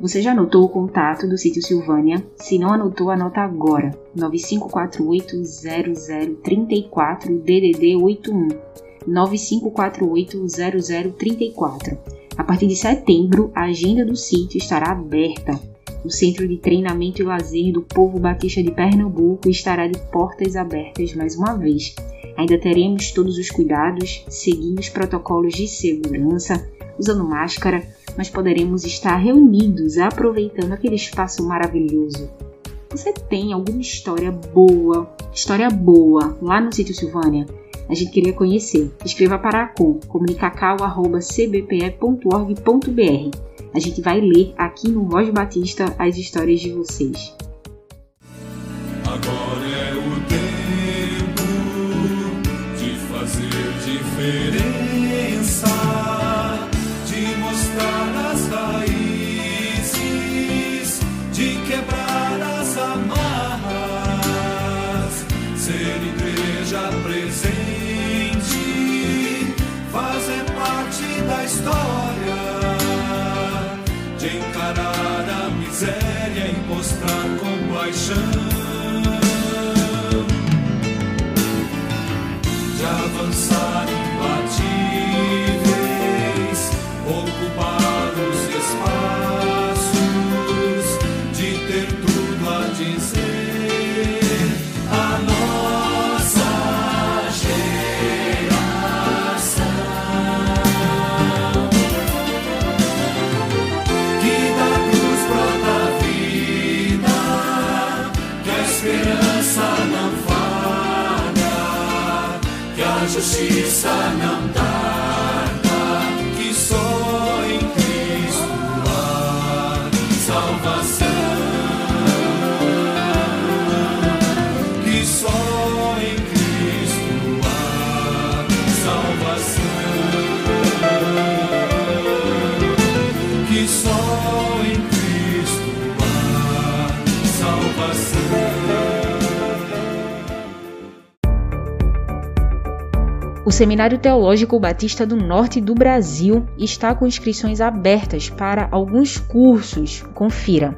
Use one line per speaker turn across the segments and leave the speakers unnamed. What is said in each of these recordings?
Você já anotou o contato do sítio Silvânia? Se não anotou, anota agora. 95480034 DDD 81. 95480034. A partir de setembro, a agenda do sítio estará aberta. O Centro de Treinamento e Lazer do Povo Batista de Pernambuco estará de portas abertas mais uma vez. Ainda teremos todos os cuidados, seguindo os protocolos de segurança, usando máscara, mas poderemos estar reunidos aproveitando aquele espaço maravilhoso. Você tem alguma história boa, história boa lá no sítio Silvânia? A gente queria conhecer. Escreva para a com comunicacau.cbpe.org.br. A gente vai ler aqui no Voz Batista as histórias de vocês.
Agora é o tempo de fazer diferença. compaixão.
Justiça não tarda,
Seminário Teológico Batista do Norte do Brasil está com inscrições abertas para alguns cursos. Confira.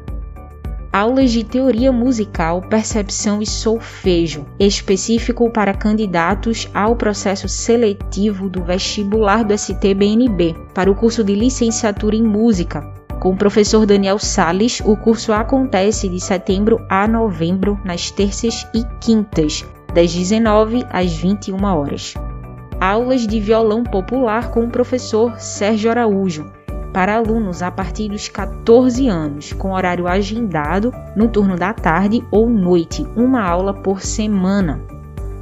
Aulas de teoria musical, percepção e solfejo, específico para candidatos ao processo seletivo do vestibular do STBNB, para o curso de licenciatura em música. Com o professor Daniel Sales, o curso acontece de setembro a novembro, nas terças e quintas, das 19 às 21 horas aulas de violão popular com o professor Sérgio Araújo, para alunos a partir dos 14 anos, com horário agendado no turno da tarde ou noite, uma aula por semana.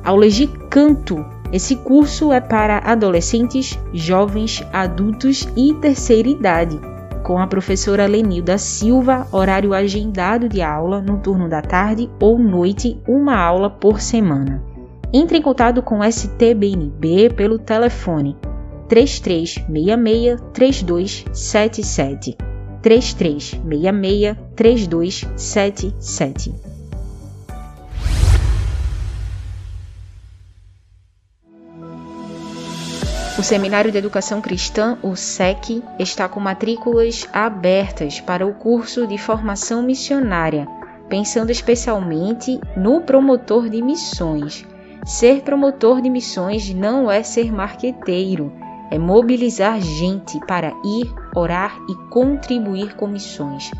Aulas de canto. Esse curso é para adolescentes, jovens, adultos e terceira idade, com a professora Lenilda Silva, horário agendado de aula no turno da tarde ou noite, uma aula por semana. Entre em contato com o STBNB pelo telefone 3366-3277. 3366-3277. O Seminário de Educação Cristã, o SEC, está com matrículas abertas para o curso de formação missionária, pensando especialmente no promotor de missões. Ser promotor de missões não é ser marqueteiro, é mobilizar gente para ir, orar e contribuir com missões.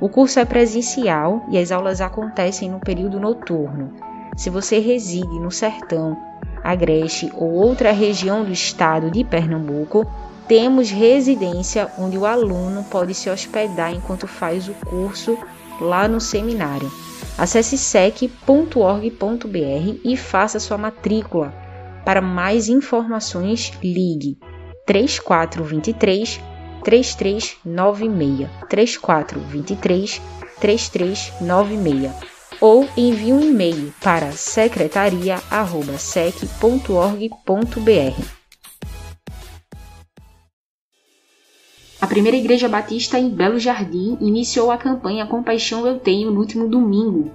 O curso é presencial e as aulas acontecem no período noturno. Se você reside no Sertão, Agreste ou outra região do estado de Pernambuco, temos residência onde o aluno pode se hospedar enquanto faz o curso lá no seminário. Acesse sec.org.br e faça sua matrícula. Para mais informações, ligue 3423 3396 3423 3396 ou envie um e-mail para secretaria@sec.org.br. A primeira igreja batista em Belo Jardim iniciou a campanha Compaixão Eu Tenho no último domingo.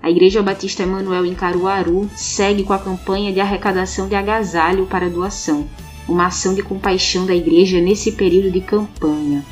A Igreja Batista Emanuel em Caruaru segue com a campanha de arrecadação de agasalho para doação, uma ação de compaixão da igreja nesse período de campanha.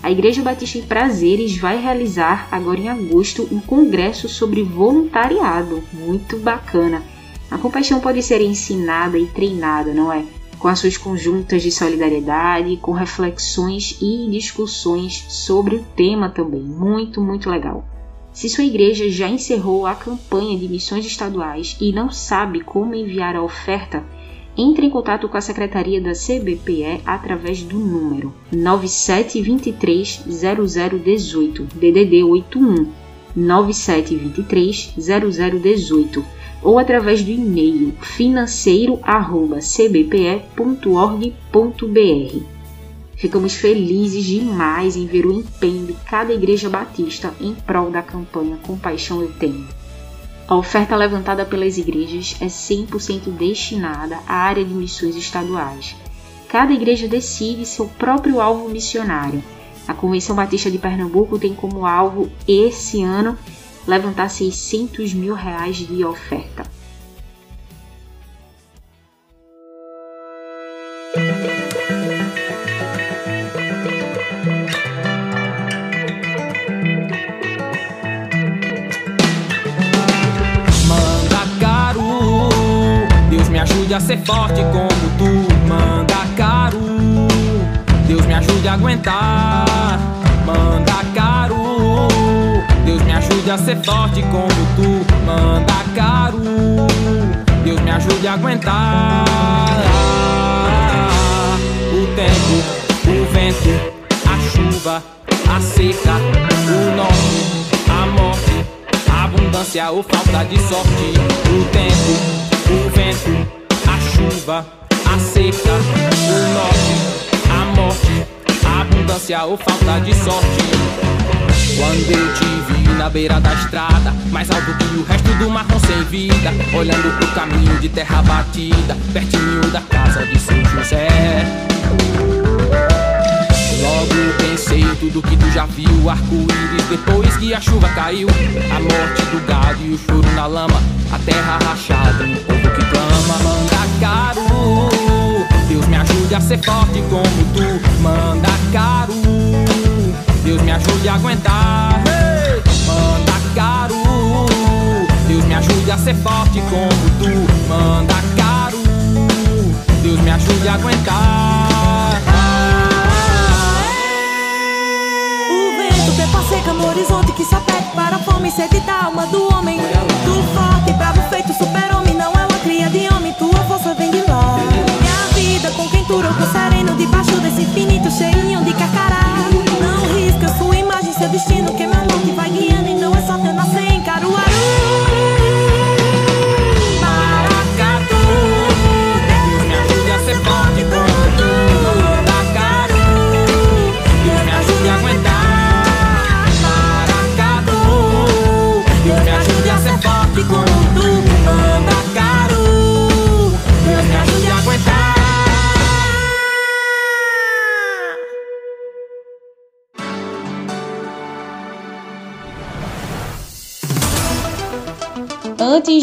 A Igreja Batista em Prazeres vai realizar agora em agosto um congresso sobre voluntariado, muito bacana. A compaixão pode ser ensinada e treinada, não é? Com ações conjuntas de solidariedade, com reflexões e discussões sobre o tema também. Muito, muito legal. Se sua igreja já encerrou a campanha de missões estaduais e não sabe como enviar a oferta, entre em contato com a secretaria da CBPE através do número 9723 0018 DDD 81 9723 0018 ou através do e-mail financeiro@cbpe.org.br. Ficamos felizes demais em ver o empenho de cada igreja batista em prol da campanha Compaixão Eu Tenho. A oferta levantada pelas igrejas é 100% destinada à área de missões estaduais. Cada igreja decide seu próprio alvo missionário. A Convenção Batista de Pernambuco tem como alvo, esse ano, levantar 600 mil reais de oferta.
Ser forte como tu manda caro. Deus me ajude a aguentar. O tempo, o vento, a chuva, a seca, o norte, a morte, a abundância ou falta de sorte. O tempo, o vento, chuva, a seca, o norte, a morte, a abundância ou falta de sorte. Quando eu te vi na beira da estrada, mais alto que o resto do marrom sem vida, olhando pro caminho de terra batida, pertinho da casa de São José. Logo pensei tudo que tu já viu Arco-íris depois que a chuva caiu A morte do gado e o choro na lama A terra rachada, um povo que clama Manda caro Deus me ajude a ser forte como tu Manda caro Deus me ajude a aguentar ajude a ser forte como tu Manda caro Deus me ajude a aguentar
seca no horizonte que só pede para a fome e sede da alma do homem. Tu forte, bravo feito super-homem, não é uma cria de homem, tua força vem de lá. Minha vida com quentura, com sereno, debaixo desse infinito cheinho de carcará. Não risca sua imagem, seu destino, que meu norte vai guiando e não é só teu nascer em Caruaru.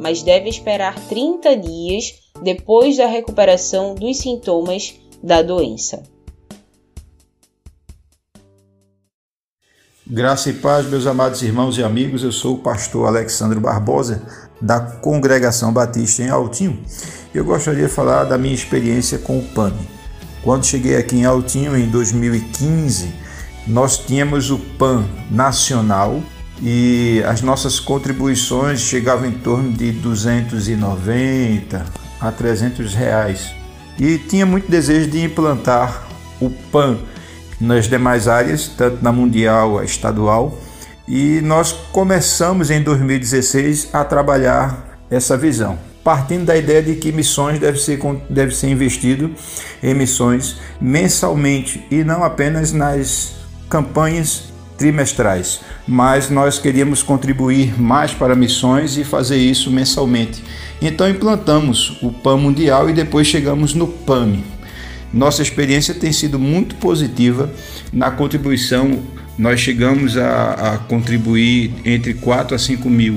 mas deve esperar 30 dias depois da recuperação dos sintomas da doença.
Graça e paz, meus amados irmãos e amigos. Eu sou o pastor Alexandre Barbosa, da Congregação Batista em Altinho. Eu gostaria de falar da minha experiência com o PAN. Quando cheguei aqui em Altinho em 2015, nós tínhamos o PAN nacional e as nossas contribuições chegavam em torno de 290 a 300 reais. E tinha muito desejo de implantar o PAN nas demais áreas, tanto na mundial, a estadual, e nós começamos em 2016 a trabalhar essa visão, partindo da ideia de que missões deve ser, deve ser investido em missões mensalmente e não apenas nas campanhas trimestrais, mas nós queríamos contribuir mais para missões e fazer isso mensalmente. Então implantamos o PAN Mundial e depois chegamos no PAMI. Nossa experiência tem sido muito positiva na contribuição. Nós chegamos a, a contribuir entre 4 a 5 mil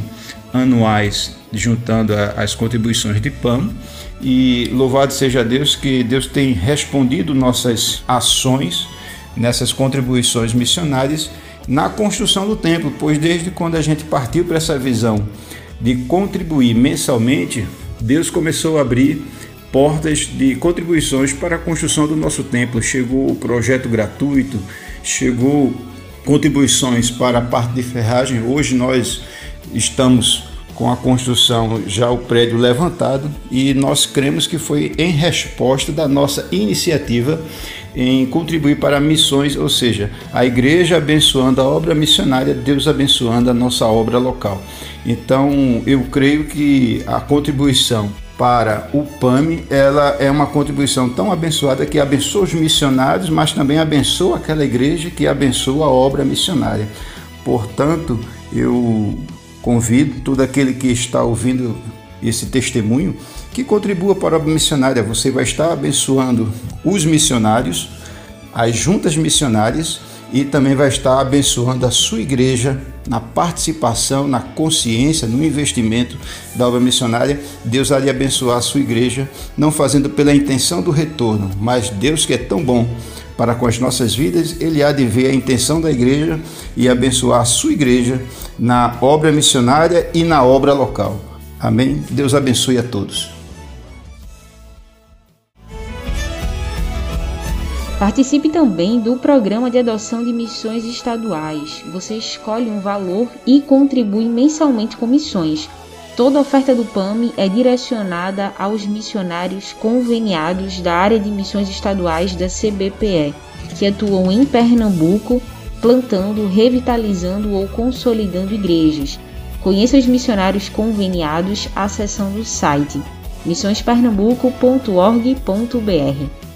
anuais, juntando a, as contribuições de PAM. E louvado seja Deus que Deus tem respondido nossas ações nessas contribuições missionárias na construção do templo, pois desde quando a gente partiu para essa visão de contribuir mensalmente, Deus começou a abrir portas de contribuições para a construção do nosso templo. Chegou o projeto gratuito, chegou contribuições para a parte de ferragem. Hoje nós estamos com a construção já o prédio levantado e nós cremos que foi em resposta da nossa iniciativa em contribuir para missões, ou seja, a igreja abençoando a obra missionária, Deus abençoando a nossa obra local. Então, eu creio que a contribuição para o PAMI, ela é uma contribuição tão abençoada que abençoa os missionários, mas também abençoa aquela igreja que abençoa a obra missionária. Portanto, eu convido todo aquele que está ouvindo esse testemunho que contribua para a obra missionária. Você vai estar abençoando os missionários, as juntas missionárias e também vai estar abençoando a sua igreja na participação, na consciência, no investimento da obra missionária. Deus há abençoar a sua igreja, não fazendo pela intenção do retorno, mas Deus que é tão bom para com as nossas vidas, ele há de ver a intenção da igreja e abençoar a sua igreja na obra missionária e na obra local. Amém? Deus abençoe a todos.
Participe também do programa de adoção de missões estaduais. Você escolhe um valor e contribui mensalmente com missões. Toda oferta do PAMI é direcionada aos missionários conveniados da área de missões estaduais da CBPE, que atuam em Pernambuco, plantando, revitalizando ou consolidando igrejas. Conheça os missionários conveniados acessando o site missõespernambuco.org.br.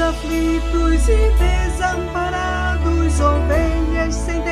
aflitos e desamparados, ovelhas sem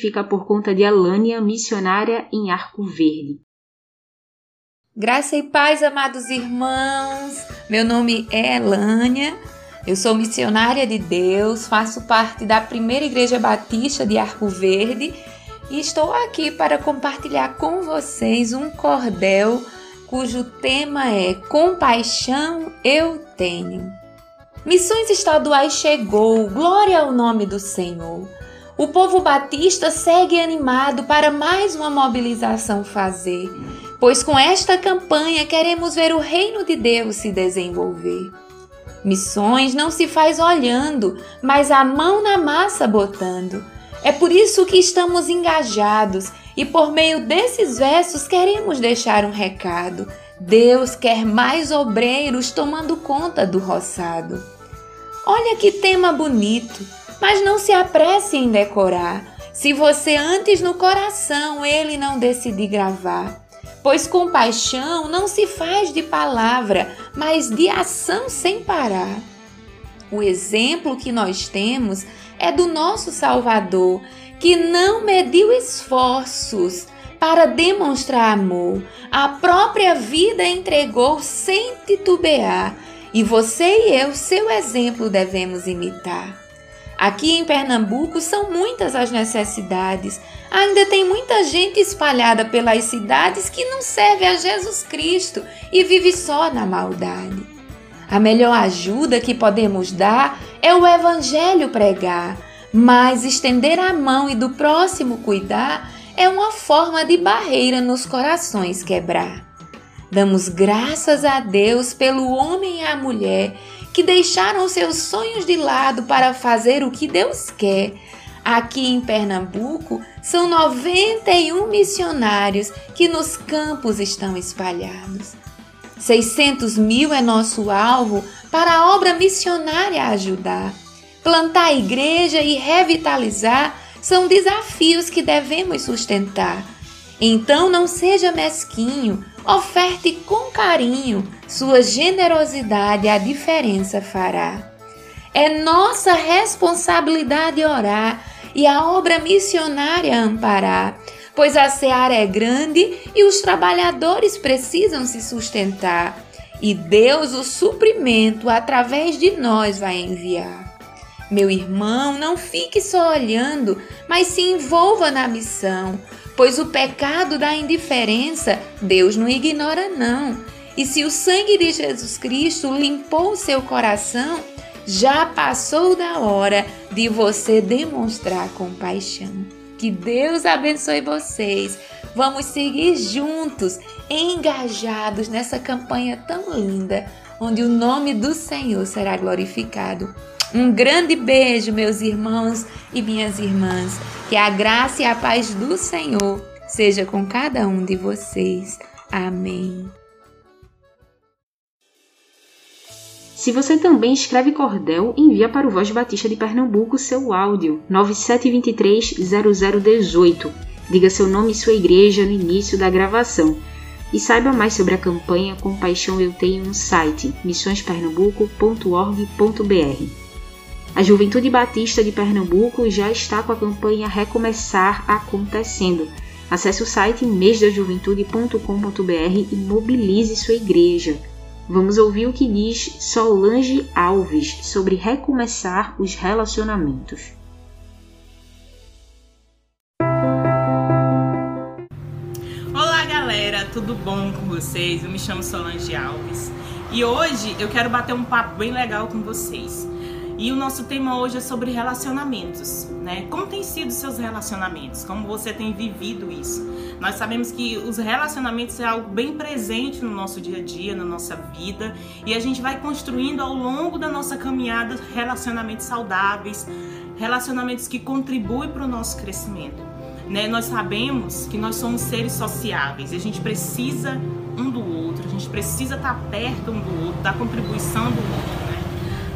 fica por conta de Alânia, missionária em Arco Verde.
Graça e paz, amados irmãos. Meu nome é Elânia. Eu sou missionária de Deus, faço parte da primeira Igreja Batista de Arco Verde e estou aqui para compartilhar com vocês um cordel cujo tema é Compaixão eu tenho. Missões estaduais chegou, glória ao nome do Senhor. O povo batista segue animado para mais uma mobilização fazer, pois com esta campanha queremos ver o reino de Deus se desenvolver. Missões não se faz olhando, mas a mão na massa botando. É por isso que estamos engajados e por meio desses versos queremos deixar um recado. Deus quer mais obreiros tomando conta do roçado. Olha que tema bonito, mas não se apresse em decorar, se você antes no coração ele não decidir gravar. Pois compaixão não se faz de palavra, mas de ação sem parar. O exemplo que nós temos é do nosso Salvador, que não mediu esforços para demonstrar amor, a própria vida entregou sem titubear, e você e eu, seu exemplo, devemos imitar. Aqui em Pernambuco são muitas as necessidades. Ainda tem muita gente espalhada pelas cidades que não serve a Jesus Cristo e vive só na maldade. A melhor ajuda que podemos dar é o Evangelho pregar, mas estender a mão e do próximo cuidar é uma forma de barreira nos corações quebrar. Damos graças a Deus pelo homem e a mulher que deixaram seus sonhos de lado para fazer o que Deus quer. Aqui em Pernambuco são 91 missionários que nos campos estão espalhados. 600 mil é nosso alvo para a obra missionária ajudar. Plantar igreja e revitalizar são desafios que devemos sustentar. Então não seja mesquinho, oferte com carinho, sua generosidade a diferença fará. É nossa responsabilidade orar e a obra missionária amparar, pois a seara é grande e os trabalhadores precisam se sustentar. e Deus o suprimento através de nós vai enviar. Meu irmão, não fique só olhando, mas se envolva na missão, pois o pecado da indiferença Deus não ignora não. E se o sangue de Jesus Cristo limpou seu coração, já passou da hora de você demonstrar compaixão. Que Deus abençoe vocês. Vamos seguir juntos, engajados nessa campanha tão linda, onde o nome do Senhor será glorificado. Um grande beijo, meus irmãos e minhas irmãs. Que a graça e a paz do Senhor seja com cada um de vocês. Amém.
Se você também escreve cordel, envia para o Voz Batista de Pernambuco seu áudio 97230018. Diga seu nome e sua igreja no início da gravação. E saiba mais sobre a campanha Compaixão Eu Tenho no site missõespernambuco.org.br. A Juventude Batista de Pernambuco já está com a campanha Recomeçar acontecendo. Acesse o site mêsdajuventude.com.br e mobilize sua igreja. Vamos ouvir o que diz Solange Alves sobre recomeçar os relacionamentos.
Olá, galera, tudo bom com vocês? Eu me chamo Solange Alves e hoje eu quero bater um papo bem legal com vocês. E o nosso tema hoje é sobre relacionamentos, né? Como tem sido seus relacionamentos? Como você tem vivido isso? Nós sabemos que os relacionamentos é algo bem presente no nosso dia a dia, na nossa vida, e a gente vai construindo ao longo da nossa caminhada relacionamentos saudáveis, relacionamentos que contribuem para o nosso crescimento. Né? Nós sabemos que nós somos seres sociáveis e a gente precisa um do outro, a gente precisa estar perto um do outro, da contribuição do outro.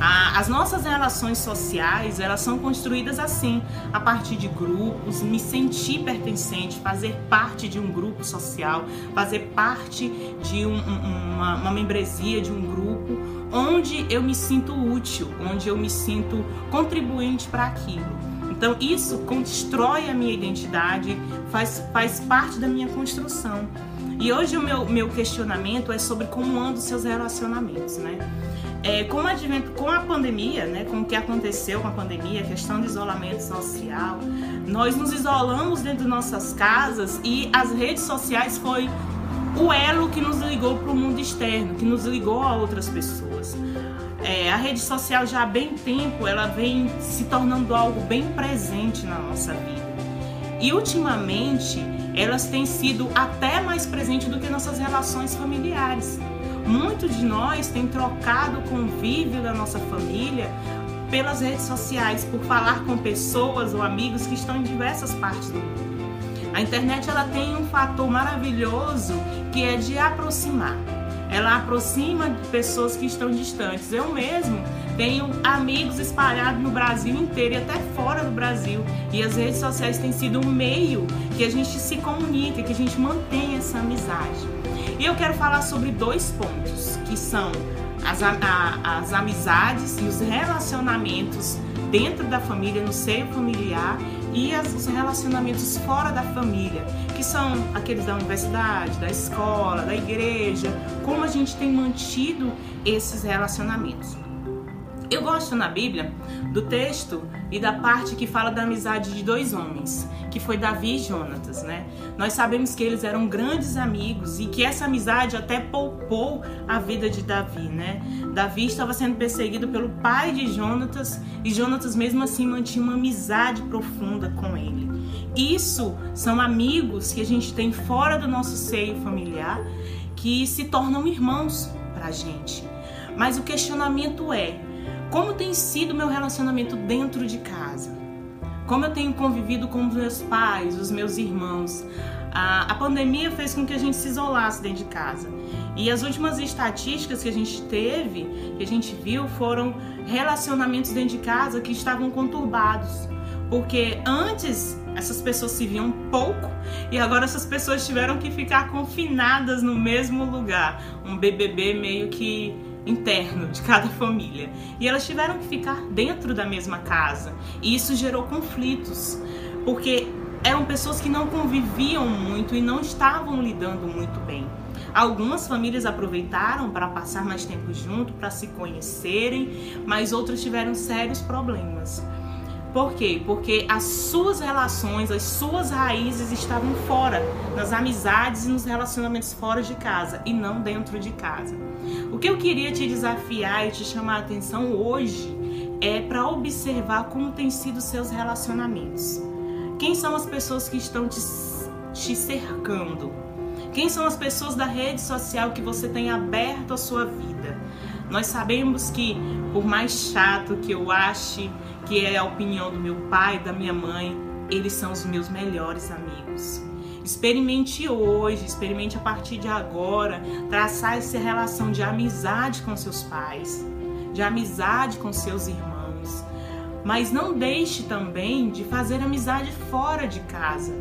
As nossas relações sociais, elas são construídas assim, a partir de grupos, me sentir pertencente, fazer parte de um grupo social, fazer parte de um, uma, uma membresia de um grupo, onde eu me sinto útil, onde eu me sinto contribuinte para aquilo. Então isso constrói a minha identidade, faz, faz parte da minha construção. E hoje o meu, meu questionamento é sobre como andam os seus relacionamentos, né? É, com, advento, com a pandemia, né, com o que aconteceu com a pandemia, a questão de isolamento social, nós nos isolamos dentro de nossas casas e as redes sociais foi o elo que nos ligou para o mundo externo, que nos ligou a outras pessoas. É, a rede social já há bem tempo ela vem se tornando algo bem presente na nossa vida. E ultimamente elas têm sido até mais presentes do que nossas relações familiares. Muitos de nós têm trocado o convívio da nossa família pelas redes sociais, por falar com pessoas ou amigos que estão em diversas partes do mundo. A internet ela tem um fator maravilhoso que é de aproximar. Ela aproxima de pessoas que estão distantes. Eu mesmo tenho amigos espalhados no Brasil inteiro e até fora do Brasil. E as redes sociais têm sido um meio que a gente se comunica, que a gente mantém essa amizade. E eu quero falar sobre dois pontos, que são as, a, as amizades e os relacionamentos dentro da família, no seio familiar, e as, os relacionamentos fora da família, que são aqueles da universidade, da escola, da igreja, como a gente tem mantido esses relacionamentos. Eu gosto na Bíblia do texto e da parte que fala da amizade de dois homens, que foi Davi e Jonatas, né? Nós sabemos que eles eram grandes amigos e que essa amizade até poupou a vida de Davi, né? Davi estava sendo perseguido pelo pai de Jonatas e Jonatas mesmo assim mantinha uma amizade profunda com ele. Isso são amigos que a gente tem fora do nosso seio familiar que se tornam irmãos pra gente. Mas o questionamento é: como tem sido meu relacionamento dentro de casa? Como eu tenho convivido com os meus pais, os meus irmãos? A, a pandemia fez com que a gente se isolasse dentro de casa. E as últimas estatísticas que a gente teve, que a gente viu, foram relacionamentos dentro de casa que estavam conturbados. Porque antes essas pessoas se viam pouco e agora essas pessoas tiveram que ficar confinadas no mesmo lugar. Um BBB meio que interno de cada família. E elas tiveram que ficar dentro da mesma casa. E isso gerou conflitos, porque eram pessoas que não conviviam muito e não estavam lidando muito bem. Algumas famílias aproveitaram para passar mais tempo junto, para se conhecerem, mas outras tiveram sérios problemas. Por quê? Porque as suas relações, as suas raízes estavam fora, nas amizades e nos relacionamentos fora de casa e não dentro de casa. O que eu queria te desafiar e te chamar a atenção hoje é para observar como têm sido seus relacionamentos. Quem são as pessoas que estão te, te cercando? Quem são as pessoas da rede social que você tem aberto a sua vida? Nós sabemos que, por mais chato que eu ache que é a opinião do meu pai, da minha mãe, eles são os meus melhores amigos. Experimente hoje, experimente a partir de agora, traçar essa relação de amizade com seus pais, de amizade com seus irmãos. Mas não deixe também de fazer amizade fora de casa.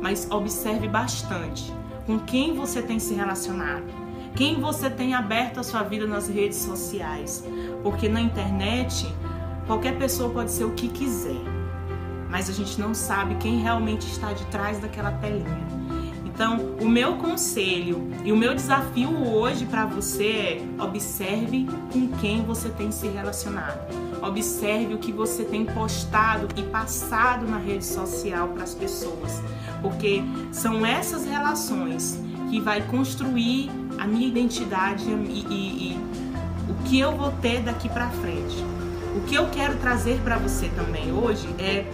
Mas observe bastante com quem você tem se relacionado, quem você tem aberto a sua vida nas redes sociais, porque na internet qualquer pessoa pode ser o que quiser, mas a gente não sabe quem realmente está de trás daquela telinha. Então, o meu conselho e o meu desafio hoje para você é observe com quem você tem se relacionado. Observe o que você tem postado e passado na rede social para as pessoas, porque são essas relações que vai construir a minha identidade e, e, e o que eu vou ter daqui para frente. O que eu quero trazer para você também hoje é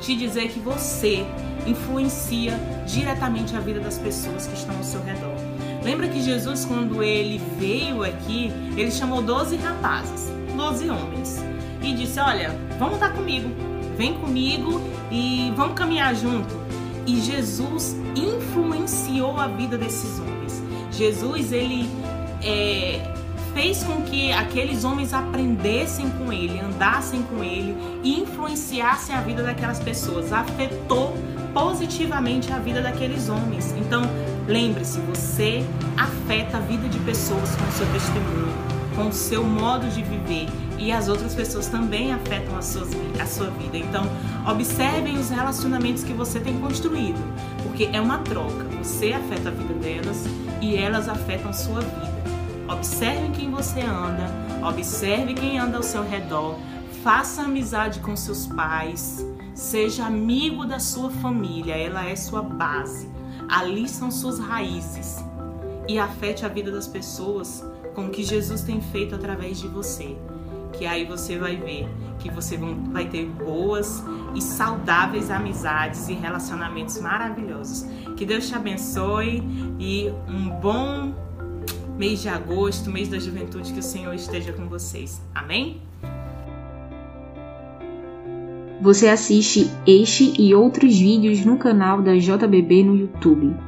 te dizer que você influencia diretamente a vida das pessoas que estão ao seu redor. Lembra que Jesus, quando ele veio aqui, ele chamou 12 rapazes, 12 homens, e disse: Olha, vamos estar comigo, vem comigo e vamos caminhar junto. E Jesus influenciou a vida desses homens. Jesus, ele é, fez com que aqueles homens aprendessem com ele, andassem com ele e influenciassem a vida daquelas pessoas, afetou positivamente a vida daqueles homens. Então, lembre-se, você afeta a vida de pessoas com o seu testemunho, com o seu modo de viver e as outras pessoas também afetam a, a sua vida. Então, observem os relacionamentos que você tem construído, porque é uma troca. Você afeta a vida delas e elas afetam sua vida. Observe quem você anda, observe quem anda ao seu redor, faça amizade com seus pais, seja amigo da sua família, ela é sua base. Ali são suas raízes. E afete a vida das pessoas com o que Jesus tem feito através de você. Que aí você vai ver que você vai ter boas e saudáveis amizades e relacionamentos maravilhosos. Que Deus te abençoe e um bom mês de agosto, mês da juventude, que o Senhor esteja com vocês. Amém?
Você assiste este e outros vídeos no canal da JBB no YouTube.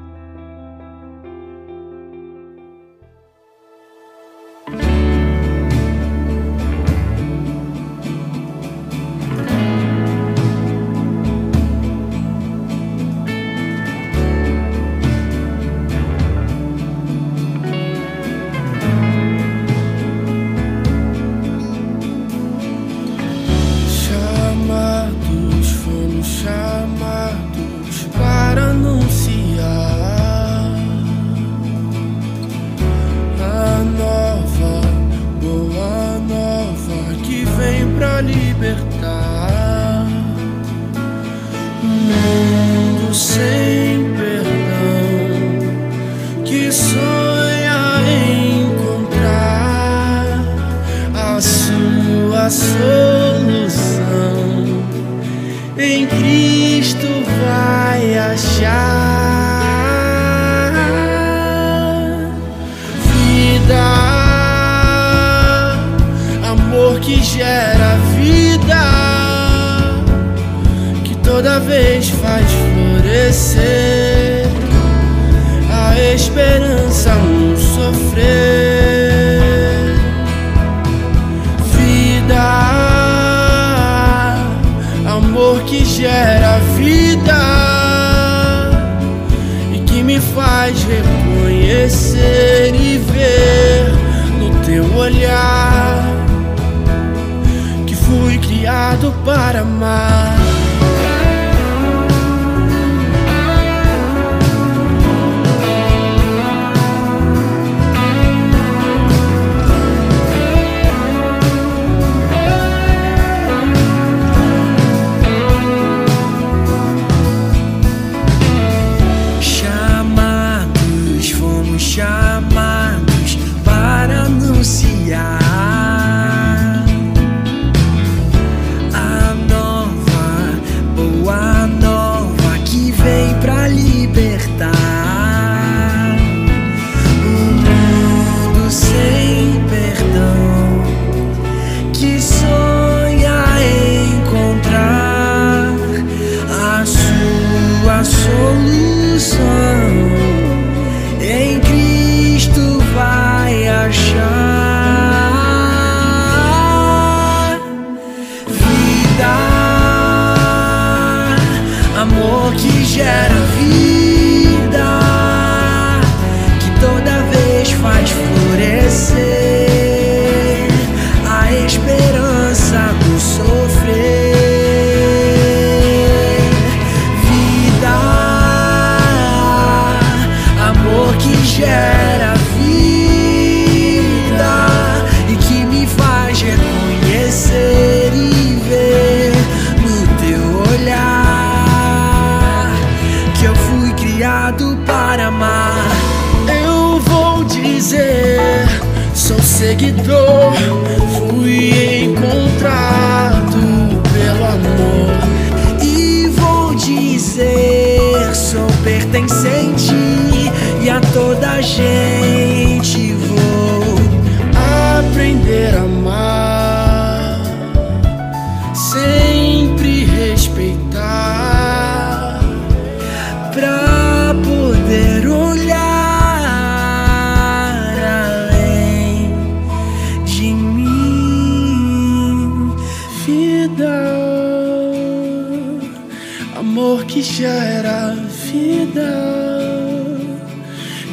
amor que gera vida, que toda vez faz florescer a esperança no sofrer. Vida, amor que gera vida e que me faz reconhecer e ver no teu olhar para amar. Criado para amar. Eu vou dizer, sou seguidor, fui encontrado pelo amor. E vou dizer, sou pertencente e a toda gente vou aprender a amar, amor que gera vida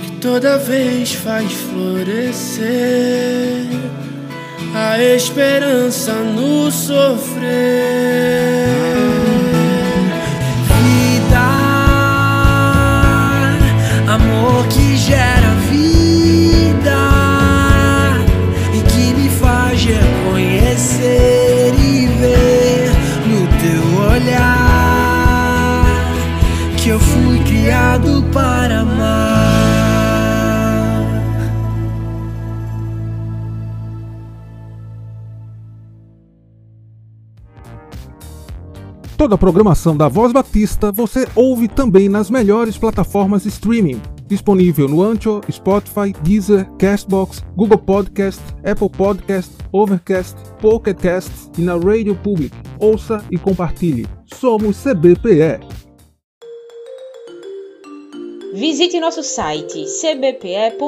que toda vez faz florescer a esperança no sofrer. Vida, amor que gera
Toda a programação da Voz Batista você ouve também nas melhores plataformas streaming. Disponível no Ancho, Spotify, Deezer, Castbox, Google Podcast, Apple Podcast, Overcast, Pocket Cast e na Radio Public. Ouça e compartilhe. Somos CBPE.
Visite nosso site cbpe.org.br.